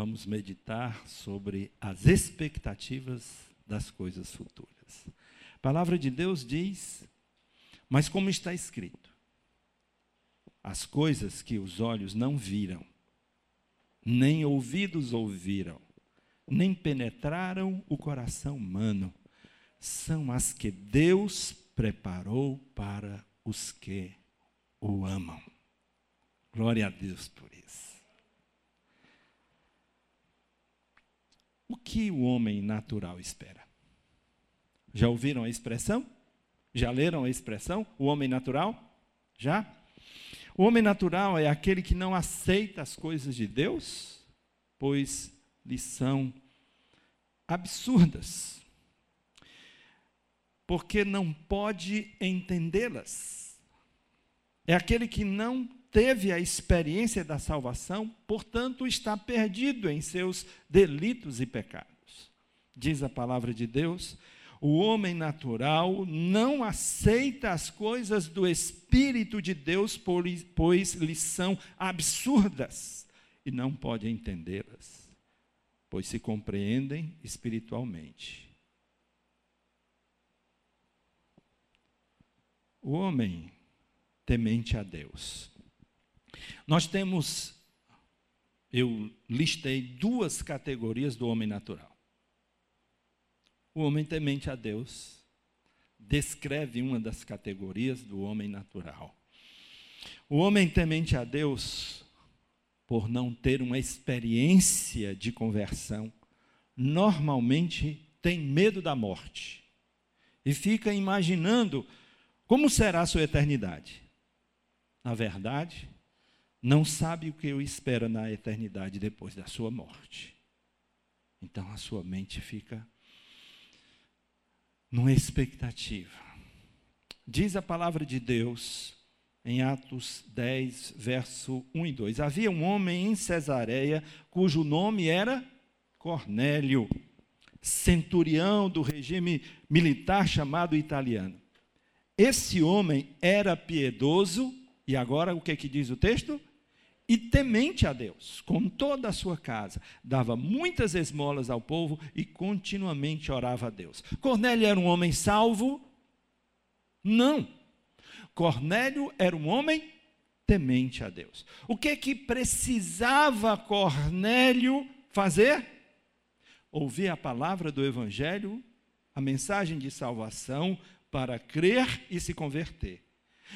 vamos meditar sobre as expectativas das coisas futuras. A palavra de Deus diz, mas como está escrito, as coisas que os olhos não viram, nem ouvidos ouviram, nem penetraram o coração humano, são as que Deus preparou para os que o amam. Glória a Deus por isso. O que o homem natural espera? Já ouviram a expressão? Já leram a expressão? O homem natural? Já? O homem natural é aquele que não aceita as coisas de Deus, pois lhe são absurdas. Porque não pode entendê-las. É aquele que não teve a experiência da salvação, portanto está perdido em seus delitos e pecados. Diz a palavra de Deus: o homem natural não aceita as coisas do Espírito de Deus, pois lhe são absurdas e não pode entendê-las, pois se compreendem espiritualmente. O homem temente a Deus nós temos, eu listei duas categorias do homem natural. O homem temente a Deus descreve uma das categorias do homem natural. O homem temente a Deus, por não ter uma experiência de conversão, normalmente tem medo da morte e fica imaginando como será a sua eternidade. Na verdade, não sabe o que o espera na eternidade depois da sua morte. Então a sua mente fica numa expectativa. Diz a palavra de Deus em Atos 10, verso 1 e 2. Havia um homem em Cesareia cujo nome era Cornélio, centurião do regime militar chamado italiano. Esse homem era piedoso, e agora o que, que diz o texto? E temente a Deus, com toda a sua casa, dava muitas esmolas ao povo e continuamente orava a Deus. Cornélio era um homem salvo? Não. Cornélio era um homem temente a Deus. O que que precisava Cornélio fazer? Ouvir a palavra do evangelho, a mensagem de salvação para crer e se converter.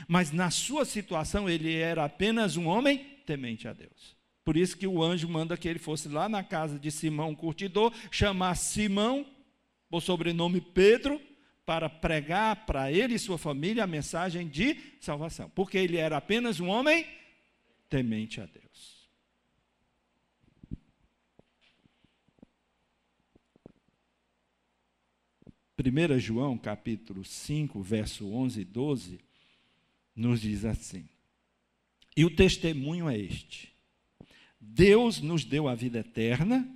Mas na sua situação ele era apenas um homem temente a Deus. Por isso que o anjo manda que ele fosse lá na casa de Simão, curtidor, chamar Simão, por sobrenome Pedro, para pregar para ele e sua família a mensagem de salvação. Porque ele era apenas um homem temente a Deus. Primeira João, capítulo 5, verso 11 e 12, nos diz assim: e o testemunho é este: Deus nos deu a vida eterna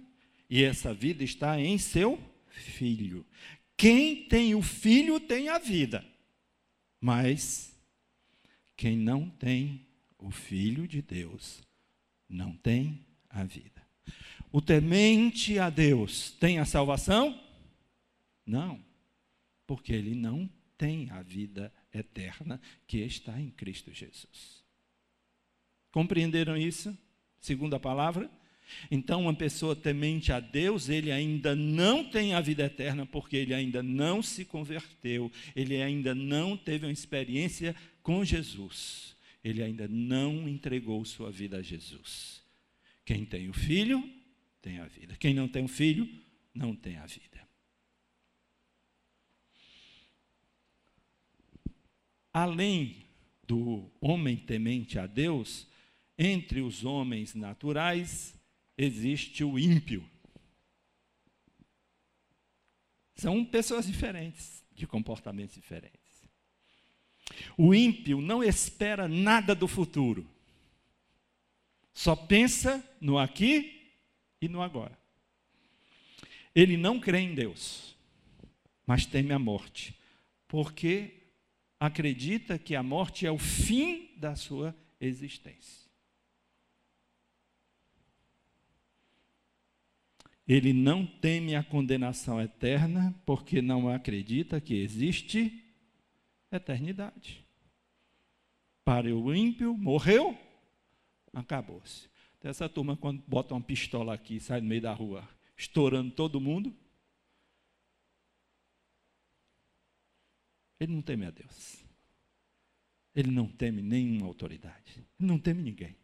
e essa vida está em seu Filho. Quem tem o Filho tem a vida, mas quem não tem o Filho de Deus não tem a vida. O temente a Deus tem a salvação? Não, porque ele não tem a vida eterna que está em Cristo Jesus. Compreenderam isso? Segundo a palavra? Então, uma pessoa temente a Deus, ele ainda não tem a vida eterna, porque ele ainda não se converteu, ele ainda não teve uma experiência com Jesus, ele ainda não entregou sua vida a Jesus. Quem tem o filho, tem a vida. Quem não tem o filho, não tem a vida. Além do homem temente a Deus, entre os homens naturais existe o ímpio. São pessoas diferentes, de comportamentos diferentes. O ímpio não espera nada do futuro. Só pensa no aqui e no agora. Ele não crê em Deus, mas teme a morte, porque acredita que a morte é o fim da sua existência. Ele não teme a condenação eterna, porque não acredita que existe eternidade. Para o ímpio, morreu, acabou-se. Então, essa turma, quando bota uma pistola aqui e sai no meio da rua, estourando todo mundo, ele não teme a Deus. Ele não teme nenhuma autoridade. Ele não teme ninguém.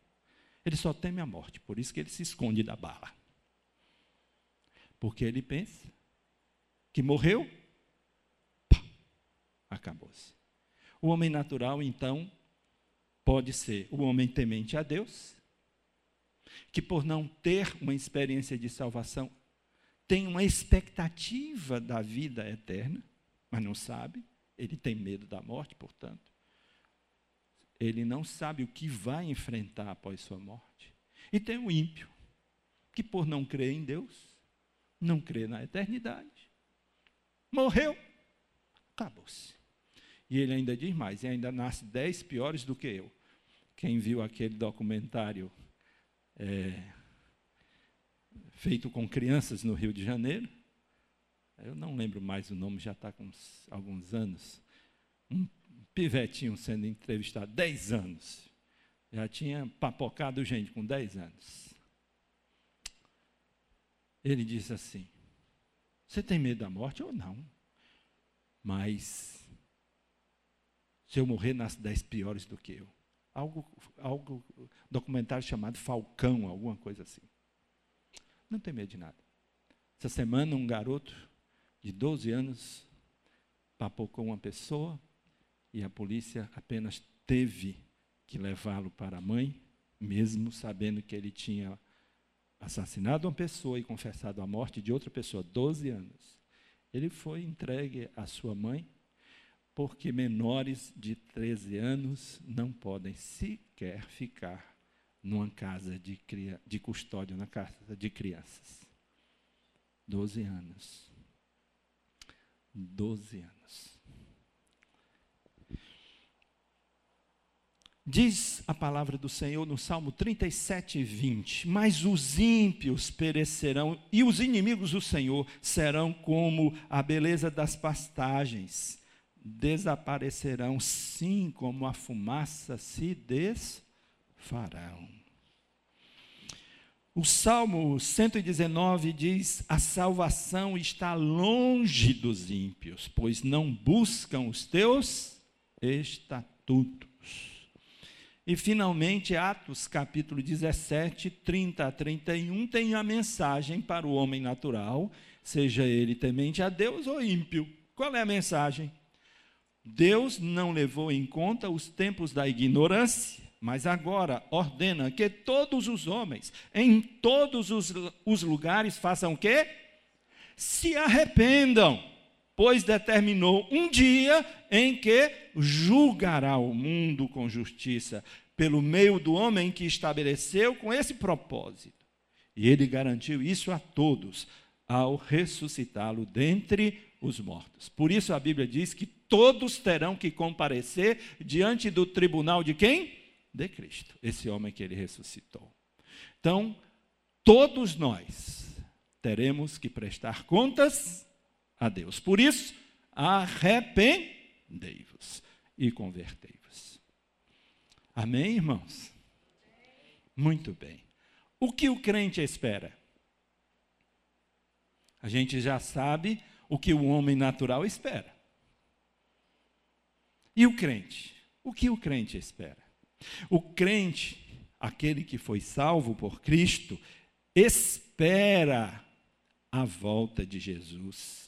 Ele só teme a morte. Por isso que ele se esconde da bala. Porque ele pensa que morreu, acabou-se. O homem natural, então, pode ser o homem temente a Deus, que por não ter uma experiência de salvação, tem uma expectativa da vida eterna, mas não sabe, ele tem medo da morte, portanto. Ele não sabe o que vai enfrentar após sua morte. E tem o ímpio, que por não crer em Deus, não crê na eternidade. Morreu, acabou-se. E ele ainda diz mais, e ainda nasce dez piores do que eu. Quem viu aquele documentário é, feito com crianças no Rio de Janeiro, eu não lembro mais o nome, já está com uns, alguns anos. Um pivetinho sendo entrevistado, dez anos. Já tinha papocado gente com dez anos ele disse assim: Você tem medo da morte ou não? Mas se eu morrer, nasce dez piores do que eu. Algo, algo, documentário chamado Falcão, alguma coisa assim. Não tem medo de nada. Essa semana, um garoto de 12 anos papocou uma pessoa e a polícia apenas teve que levá-lo para a mãe, mesmo sabendo que ele tinha assassinado uma pessoa e confessado a morte de outra pessoa, 12 anos. Ele foi entregue à sua mãe, porque menores de 13 anos não podem sequer ficar numa casa de, de custódia, na casa de crianças. 12 anos. 12 anos. Diz a palavra do Senhor no Salmo 37, 20: Mas os ímpios perecerão, e os inimigos do Senhor serão como a beleza das pastagens, desaparecerão, sim, como a fumaça se desfarão. O Salmo 119 diz: A salvação está longe dos ímpios, pois não buscam os teus estatutos. E finalmente, Atos capítulo 17, 30 a 31, tem a mensagem para o homem natural, seja ele temente a Deus ou ímpio. Qual é a mensagem? Deus não levou em conta os tempos da ignorância, mas agora ordena que todos os homens, em todos os, os lugares, façam o quê? Se arrependam, pois determinou um dia em que julgará o mundo com justiça, pelo meio do homem que estabeleceu com esse propósito. E ele garantiu isso a todos ao ressuscitá-lo dentre os mortos. Por isso a Bíblia diz que todos terão que comparecer diante do tribunal de quem? De Cristo, esse homem que ele ressuscitou. Então, todos nós teremos que prestar contas a Deus. Por isso, arrependei-vos e convertei-vos. Amém, irmãos? Muito bem. O que o crente espera? A gente já sabe o que o homem natural espera. E o crente? O que o crente espera? O crente, aquele que foi salvo por Cristo, espera a volta de Jesus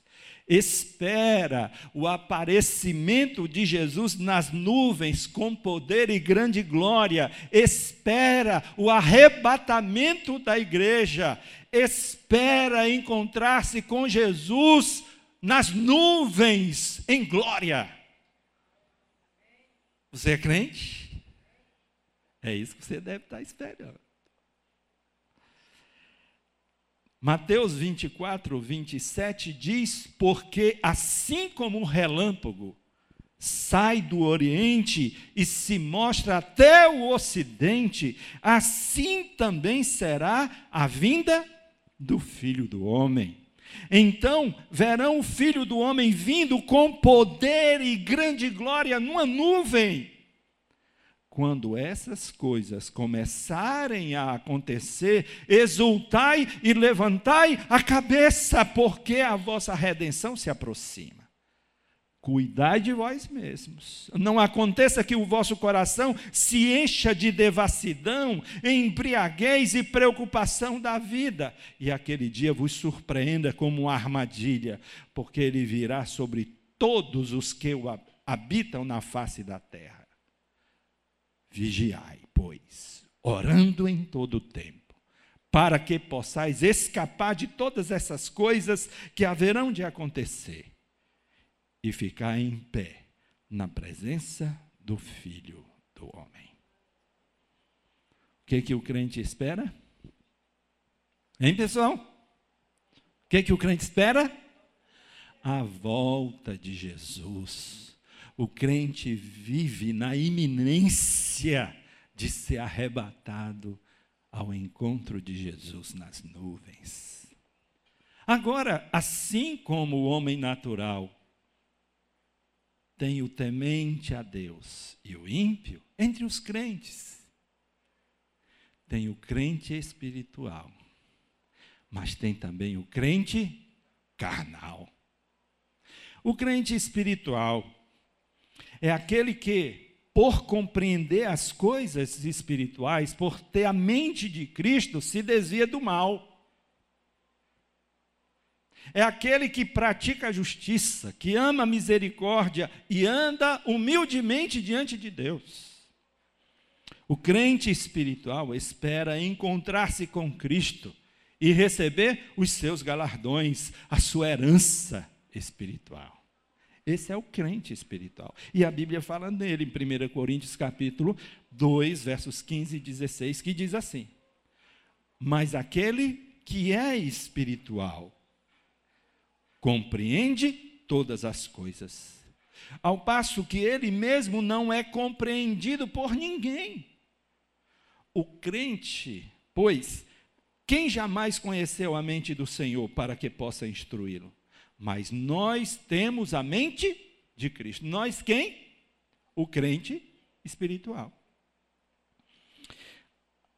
espera o aparecimento de Jesus nas nuvens com poder e grande glória, espera o arrebatamento da igreja, espera encontrar-se com Jesus nas nuvens em glória. Você é crente? É isso que você deve estar esperando. Mateus 24, 27 diz: Porque assim como um relâmpago sai do Oriente e se mostra até o Ocidente, assim também será a vinda do Filho do Homem. Então verão o Filho do Homem vindo com poder e grande glória numa nuvem. Quando essas coisas começarem a acontecer, exultai e levantai a cabeça, porque a vossa redenção se aproxima. Cuidai de vós mesmos. Não aconteça que o vosso coração se encha de devassidão, embriaguez e preocupação da vida, e aquele dia vos surpreenda como uma armadilha, porque ele virá sobre todos os que o habitam na face da terra. Vigiai, pois, orando em todo o tempo, para que possais escapar de todas essas coisas que haverão de acontecer e ficar em pé na presença do Filho do Homem. O que, que o crente espera? Hein, pessoal? O que, que o crente espera? A volta de Jesus. O crente vive na iminência de ser arrebatado ao encontro de Jesus nas nuvens. Agora, assim como o homem natural tem o temente a Deus e o ímpio entre os crentes. Tem o crente espiritual, mas tem também o crente carnal. O crente espiritual é aquele que, por compreender as coisas espirituais, por ter a mente de Cristo, se desvia do mal é aquele que pratica a justiça, que ama a misericórdia e anda humildemente diante de Deus. O crente espiritual espera encontrar-se com Cristo e receber os seus galardões, a sua herança espiritual. Esse é o crente espiritual. E a Bíblia fala nele em 1 Coríntios capítulo 2, versos 15 e 16, que diz assim: Mas aquele que é espiritual compreende todas as coisas. Ao passo que ele mesmo não é compreendido por ninguém. O crente, pois, quem jamais conheceu a mente do Senhor para que possa instruí-lo? Mas nós temos a mente de Cristo. Nós quem? O crente espiritual.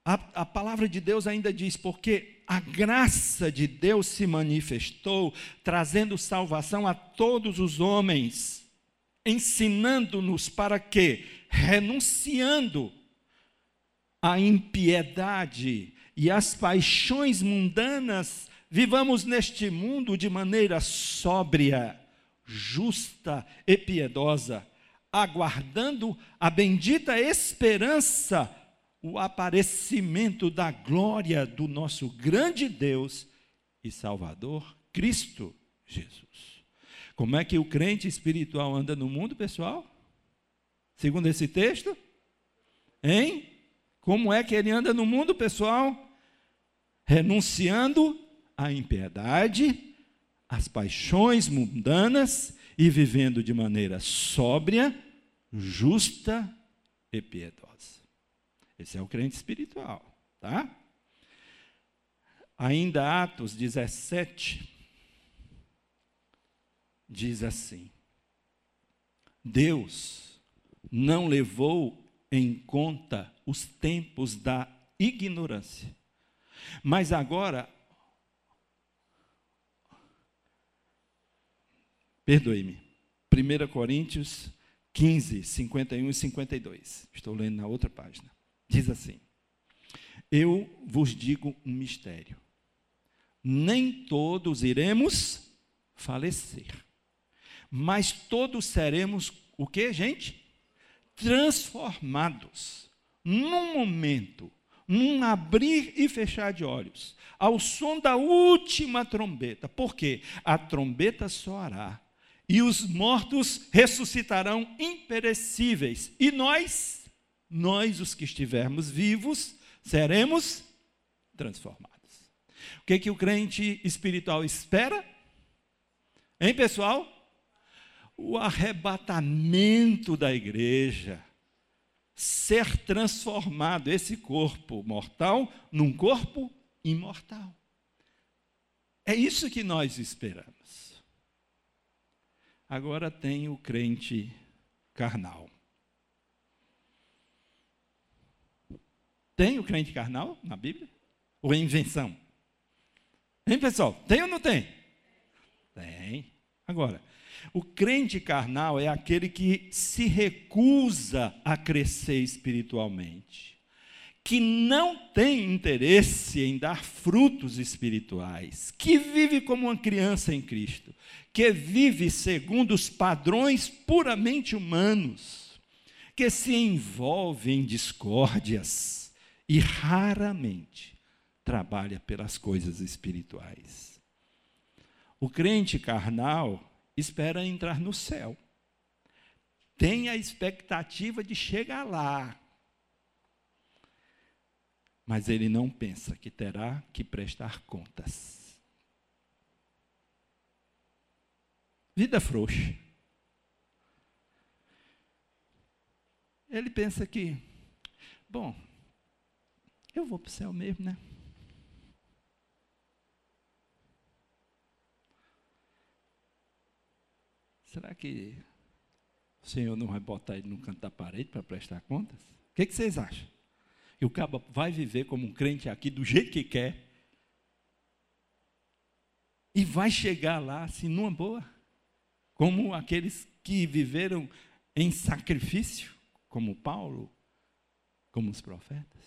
A, a palavra de Deus ainda diz: porque a graça de Deus se manifestou, trazendo salvação a todos os homens, ensinando-nos para que, renunciando à impiedade e às paixões mundanas, vivamos neste mundo de maneira sóbria, justa e piedosa, aguardando a bendita esperança o aparecimento da glória do nosso grande Deus e Salvador, Cristo Jesus. Como é que o crente espiritual anda no mundo, pessoal? Segundo esse texto? Hein? Como é que ele anda no mundo, pessoal? Renunciando à impiedade, às paixões mundanas e vivendo de maneira sóbria, justa e piedosa. Esse é o crente espiritual, tá? Ainda Atos 17 diz assim: Deus não levou em conta os tempos da ignorância. Mas agora Perdoe-me. 1 Coríntios 15, 51 e 52. Estou lendo na outra página. Diz assim: Eu vos digo um mistério. Nem todos iremos falecer, mas todos seremos o que, gente? Transformados num momento, num abrir e fechar de olhos, ao som da última trombeta. Porque a trombeta soará e os mortos ressuscitarão imperecíveis, e nós nós, os que estivermos vivos, seremos transformados. O que, que o crente espiritual espera? Hein, pessoal? O arrebatamento da igreja. Ser transformado, esse corpo mortal, num corpo imortal. É isso que nós esperamos. Agora tem o crente carnal. Tem o crente carnal na Bíblia? Ou é invenção? Hein, pessoal? Tem ou não tem? Tem. Agora, o crente carnal é aquele que se recusa a crescer espiritualmente, que não tem interesse em dar frutos espirituais, que vive como uma criança em Cristo, que vive segundo os padrões puramente humanos, que se envolve em discórdias e raramente trabalha pelas coisas espirituais. O crente carnal espera entrar no céu. Tem a expectativa de chegar lá. Mas ele não pensa que terá que prestar contas. Vida frouxa. Ele pensa que, bom, eu vou para o céu mesmo, né? Será que o Senhor não vai botar ele no canto da parede para prestar contas? O que, que vocês acham? E o cabo vai viver como um crente aqui do jeito que quer. E vai chegar lá assim numa boa. Como aqueles que viveram em sacrifício, como Paulo, como os profetas.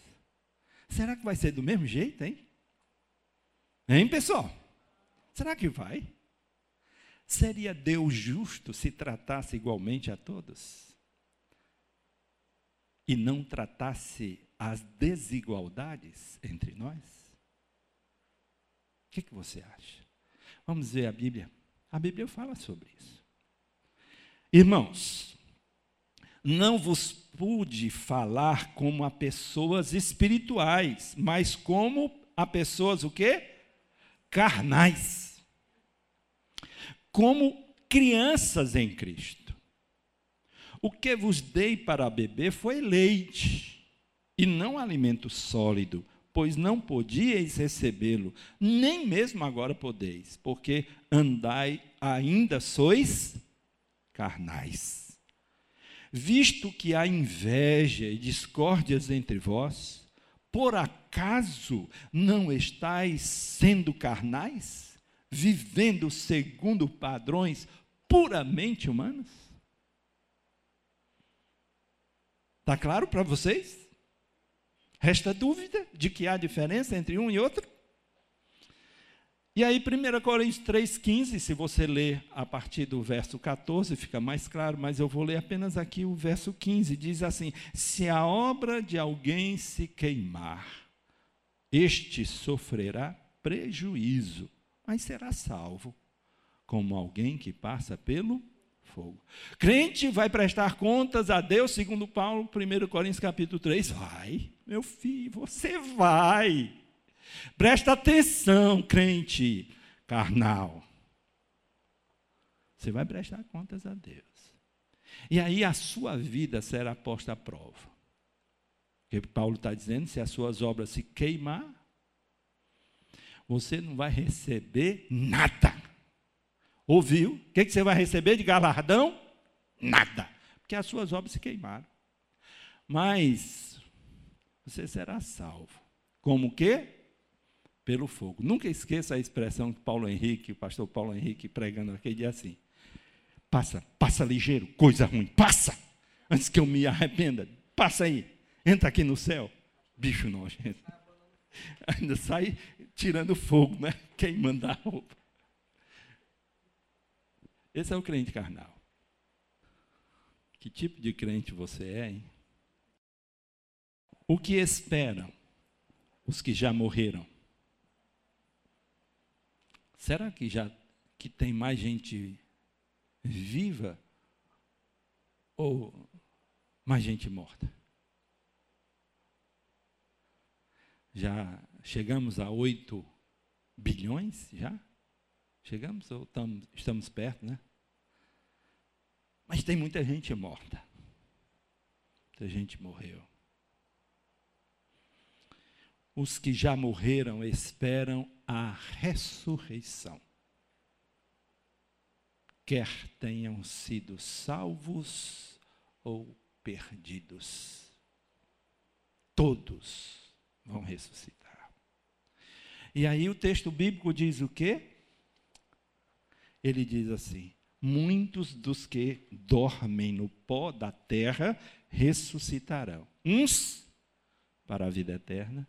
Será que vai ser do mesmo jeito, hein? Hein, pessoal? Será que vai? Seria Deus justo se tratasse igualmente a todos? E não tratasse as desigualdades entre nós? O que, que você acha? Vamos ver a Bíblia. A Bíblia fala sobre isso. Irmãos, não vos pude falar como a pessoas espirituais, mas como a pessoas o quê? Carnais como crianças em Cristo. O que vos dei para beber foi leite, e não alimento sólido, pois não podíeis recebê-lo, nem mesmo agora podeis, porque andai ainda sois carnais. Visto que há inveja e discórdias entre vós, por acaso não estáis sendo carnais? vivendo segundo padrões puramente humanos? Está claro para vocês? Resta dúvida de que há diferença entre um e outro? E aí, 1 Coríntios 3,15, se você ler a partir do verso 14, fica mais claro, mas eu vou ler apenas aqui o verso 15. Diz assim: Se a obra de alguém se queimar, este sofrerá prejuízo, mas será salvo, como alguém que passa pelo fogo. Crente vai prestar contas a Deus, segundo Paulo, 1 Coríntios capítulo 3. Vai, meu filho, você vai. Presta atenção, crente carnal. Você vai prestar contas a Deus. E aí a sua vida será posta à prova. Porque Paulo está dizendo: se as suas obras se queimar, você não vai receber nada. Ouviu? O que, você vai receber de galardão? Nada. Porque as suas obras se queimaram. Mas você será salvo. Como o quê? Pelo fogo. Nunca esqueça a expressão que Paulo Henrique, o pastor Paulo Henrique, pregando aquele dia assim. Passa, passa ligeiro, coisa ruim, passa! Antes que eu me arrependa, passa aí, entra aqui no céu. Bicho nojento. Ainda sai tirando fogo, né? Queimando a roupa. Esse é o crente carnal. Que tipo de crente você é, hein? O que esperam os que já morreram? Será que já que tem mais gente viva ou mais gente morta? Já chegamos a 8 bilhões? Já? Chegamos ou estamos, estamos perto, né? Mas tem muita gente morta. Muita gente morreu. os que já morreram esperam a ressurreição. Quer tenham sido salvos ou perdidos, todos vão ressuscitar. E aí o texto bíblico diz o quê? Ele diz assim: muitos dos que dormem no pó da terra ressuscitarão. Uns para a vida eterna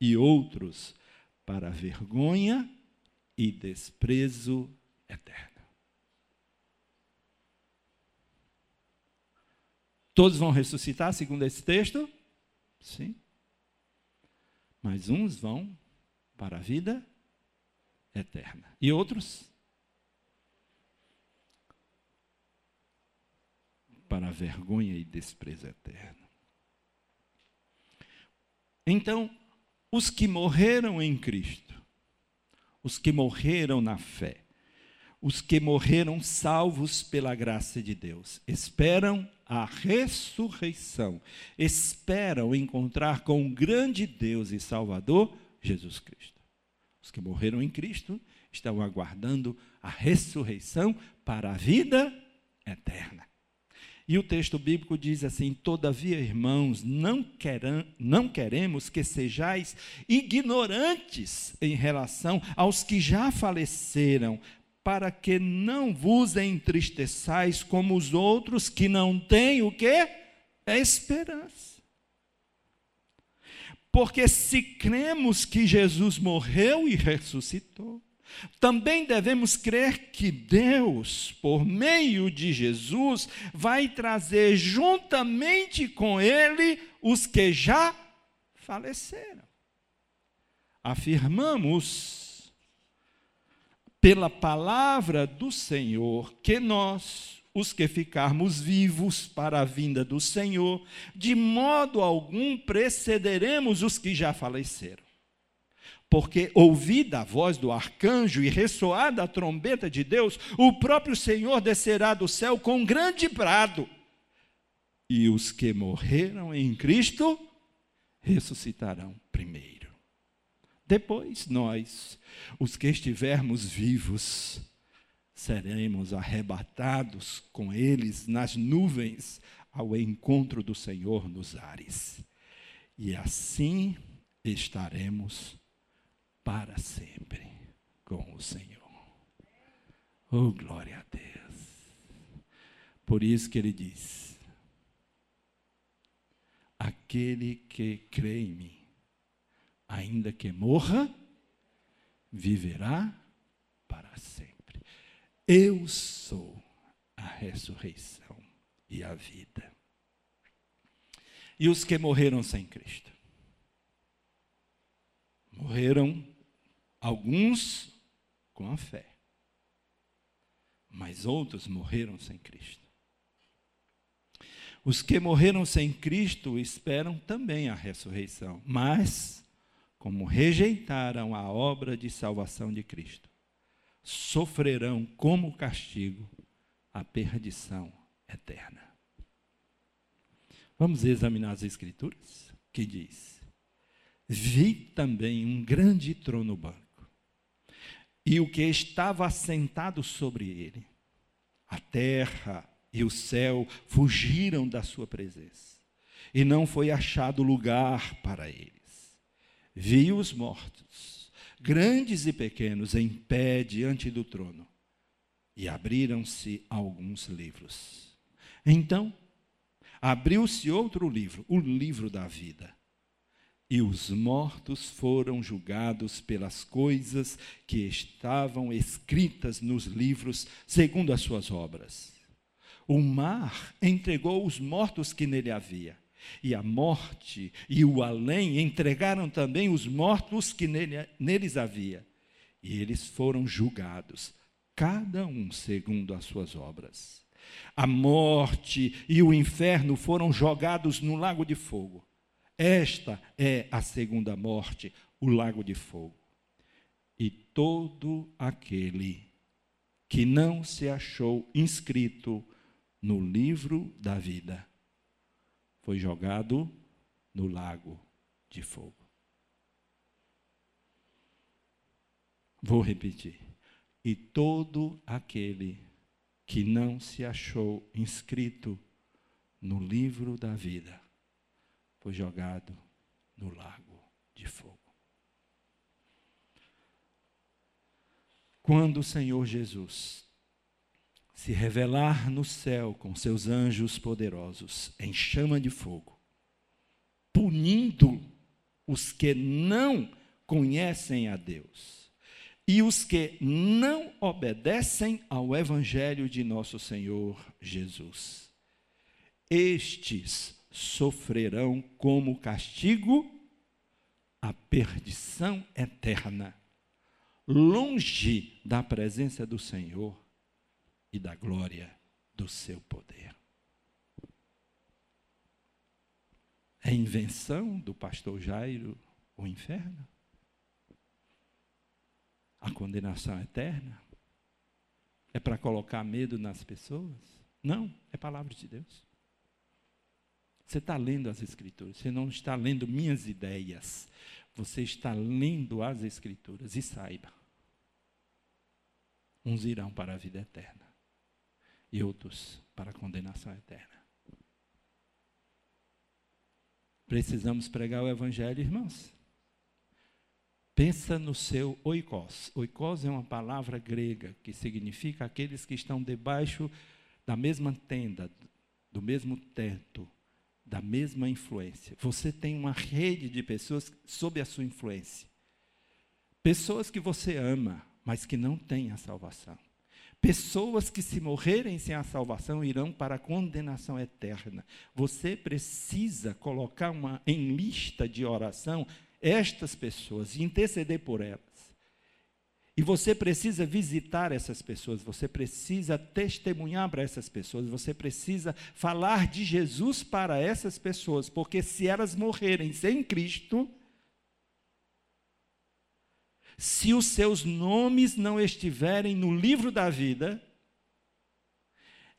e outros para a vergonha e desprezo eterno. Todos vão ressuscitar, segundo esse texto? Sim. Mas uns vão para a vida eterna. E outros? Para a vergonha e desprezo eterno. Então, os que morreram em Cristo, os que morreram na fé, os que morreram salvos pela graça de Deus, esperam a ressurreição, esperam encontrar com o grande Deus e Salvador, Jesus Cristo. Os que morreram em Cristo estão aguardando a ressurreição para a vida eterna. E o texto bíblico diz assim: Todavia, irmãos, não, queram, não queremos que sejais ignorantes em relação aos que já faleceram, para que não vos entristeçais como os outros que não têm o que? É esperança. Porque se cremos que Jesus morreu e ressuscitou, também devemos crer que Deus, por meio de Jesus, vai trazer juntamente com Ele os que já faleceram. Afirmamos, pela palavra do Senhor, que nós, os que ficarmos vivos para a vinda do Senhor, de modo algum precederemos os que já faleceram porque ouvida a voz do arcanjo e ressoada a trombeta de Deus, o próprio Senhor descerá do céu com um grande brado. E os que morreram em Cristo ressuscitarão primeiro. Depois nós, os que estivermos vivos, seremos arrebatados com eles nas nuvens ao encontro do Senhor nos ares. E assim estaremos para sempre com o Senhor. Oh, glória a Deus. Por isso que ele diz: Aquele que crê em mim, ainda que morra, viverá para sempre. Eu sou a ressurreição e a vida. E os que morreram sem Cristo? Morreram Alguns com a fé, mas outros morreram sem Cristo. Os que morreram sem Cristo esperam também a ressurreição, mas, como rejeitaram a obra de salvação de Cristo, sofrerão como castigo a perdição eterna. Vamos examinar as Escrituras? Que diz: Vi também um grande trono branco e o que estava assentado sobre ele. A terra e o céu fugiram da sua presença, e não foi achado lugar para eles. Vi os mortos, grandes e pequenos, em pé diante do trono, e abriram-se alguns livros. Então, abriu-se outro livro, o livro da vida e os mortos foram julgados pelas coisas que estavam escritas nos livros, segundo as suas obras. O mar entregou os mortos que nele havia, e a morte e o além entregaram também os mortos que nele, neles havia. E eles foram julgados, cada um segundo as suas obras. A morte e o inferno foram jogados no lago de fogo. Esta é a segunda morte, o lago de fogo. E todo aquele que não se achou inscrito no livro da vida foi jogado no lago de fogo. Vou repetir. E todo aquele que não se achou inscrito no livro da vida foi jogado no lago de fogo. Quando o Senhor Jesus se revelar no céu com seus anjos poderosos em chama de fogo, punindo os que não conhecem a Deus e os que não obedecem ao Evangelho de nosso Senhor Jesus. Estes sofrerão como castigo a perdição eterna, longe da presença do Senhor e da glória do seu poder. É invenção do pastor Jairo o inferno? A condenação eterna? É para colocar medo nas pessoas? Não, é palavra de Deus. Você está lendo as Escrituras, você não está lendo minhas ideias, você está lendo as Escrituras e saiba: uns irão para a vida eterna e outros para a condenação eterna. Precisamos pregar o Evangelho, irmãos. Pensa no seu oikos. Oikos é uma palavra grega que significa aqueles que estão debaixo da mesma tenda, do mesmo teto, da mesma influência. Você tem uma rede de pessoas sob a sua influência. Pessoas que você ama, mas que não têm a salvação. Pessoas que, se morrerem sem a salvação, irão para a condenação eterna. Você precisa colocar uma, em lista de oração estas pessoas e interceder por elas. E você precisa visitar essas pessoas, você precisa testemunhar para essas pessoas, você precisa falar de Jesus para essas pessoas, porque se elas morrerem sem Cristo, se os seus nomes não estiverem no livro da vida,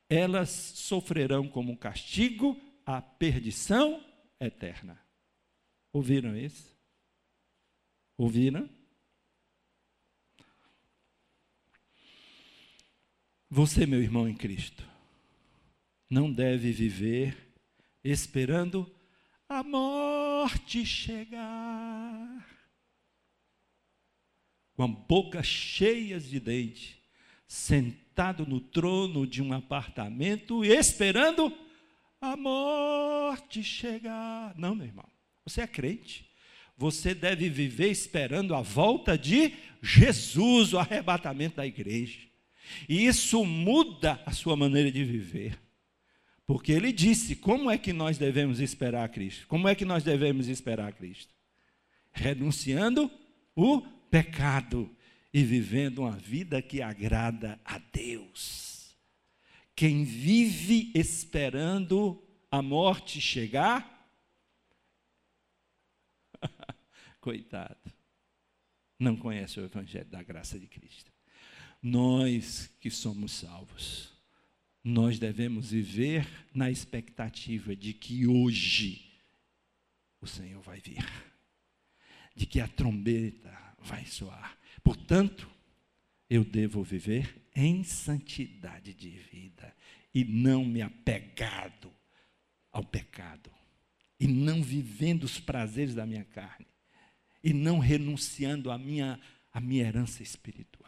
elas sofrerão como castigo a perdição eterna. Ouviram isso? Ouviram? Você, meu irmão em Cristo, não deve viver esperando a morte chegar, com a boca cheia de dente, sentado no trono de um apartamento esperando a morte chegar. Não, meu irmão, você é crente você deve viver esperando a volta de Jesus, o arrebatamento da igreja. E isso muda a sua maneira de viver. Porque ele disse: como é que nós devemos esperar a Cristo? Como é que nós devemos esperar a Cristo? Renunciando o pecado e vivendo uma vida que agrada a Deus. Quem vive esperando a morte chegar, Coitado. Não conhece o Evangelho da graça de Cristo. Nós que somos salvos, nós devemos viver na expectativa de que hoje o Senhor vai vir, de que a trombeta vai soar. Portanto, eu devo viver em santidade de vida e não me apegado ao pecado e não vivendo os prazeres da minha carne e não renunciando à minha, à minha herança espiritual.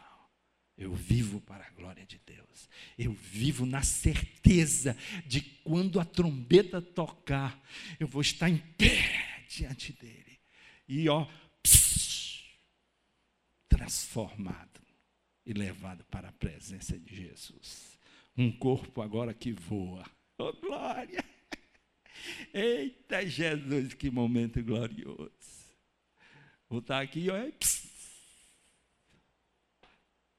Eu vivo para a glória de Deus. Eu vivo na certeza de quando a trombeta tocar, eu vou estar em pé diante dele. E ó, pss, transformado e levado para a presença de Jesus. Um corpo agora que voa. Oh, glória! Eita Jesus, que momento glorioso. Vou estar aqui, olha.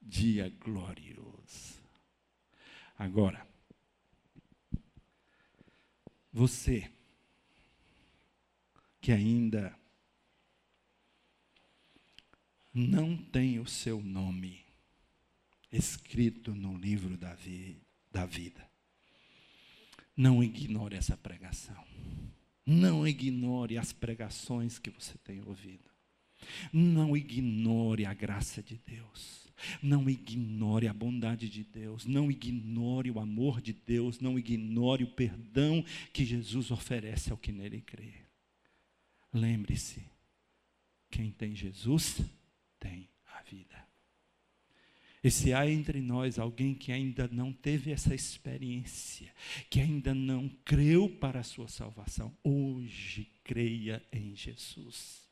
Dia glorioso. Agora, você que ainda não tem o seu nome escrito no livro da, vi, da vida. Não ignore essa pregação. Não ignore as pregações que você tem ouvido. Não ignore a graça de Deus. Não ignore a bondade de Deus, não ignore o amor de Deus, não ignore o perdão que Jesus oferece ao que nele crê. Lembre-se, quem tem Jesus tem a vida. E se há entre nós alguém que ainda não teve essa experiência, que ainda não creu para a sua salvação, hoje creia em Jesus.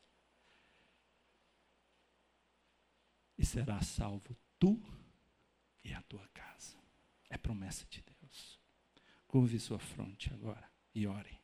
E será salvo tu e a tua casa. É promessa de Deus. Curve sua fronte agora e ore.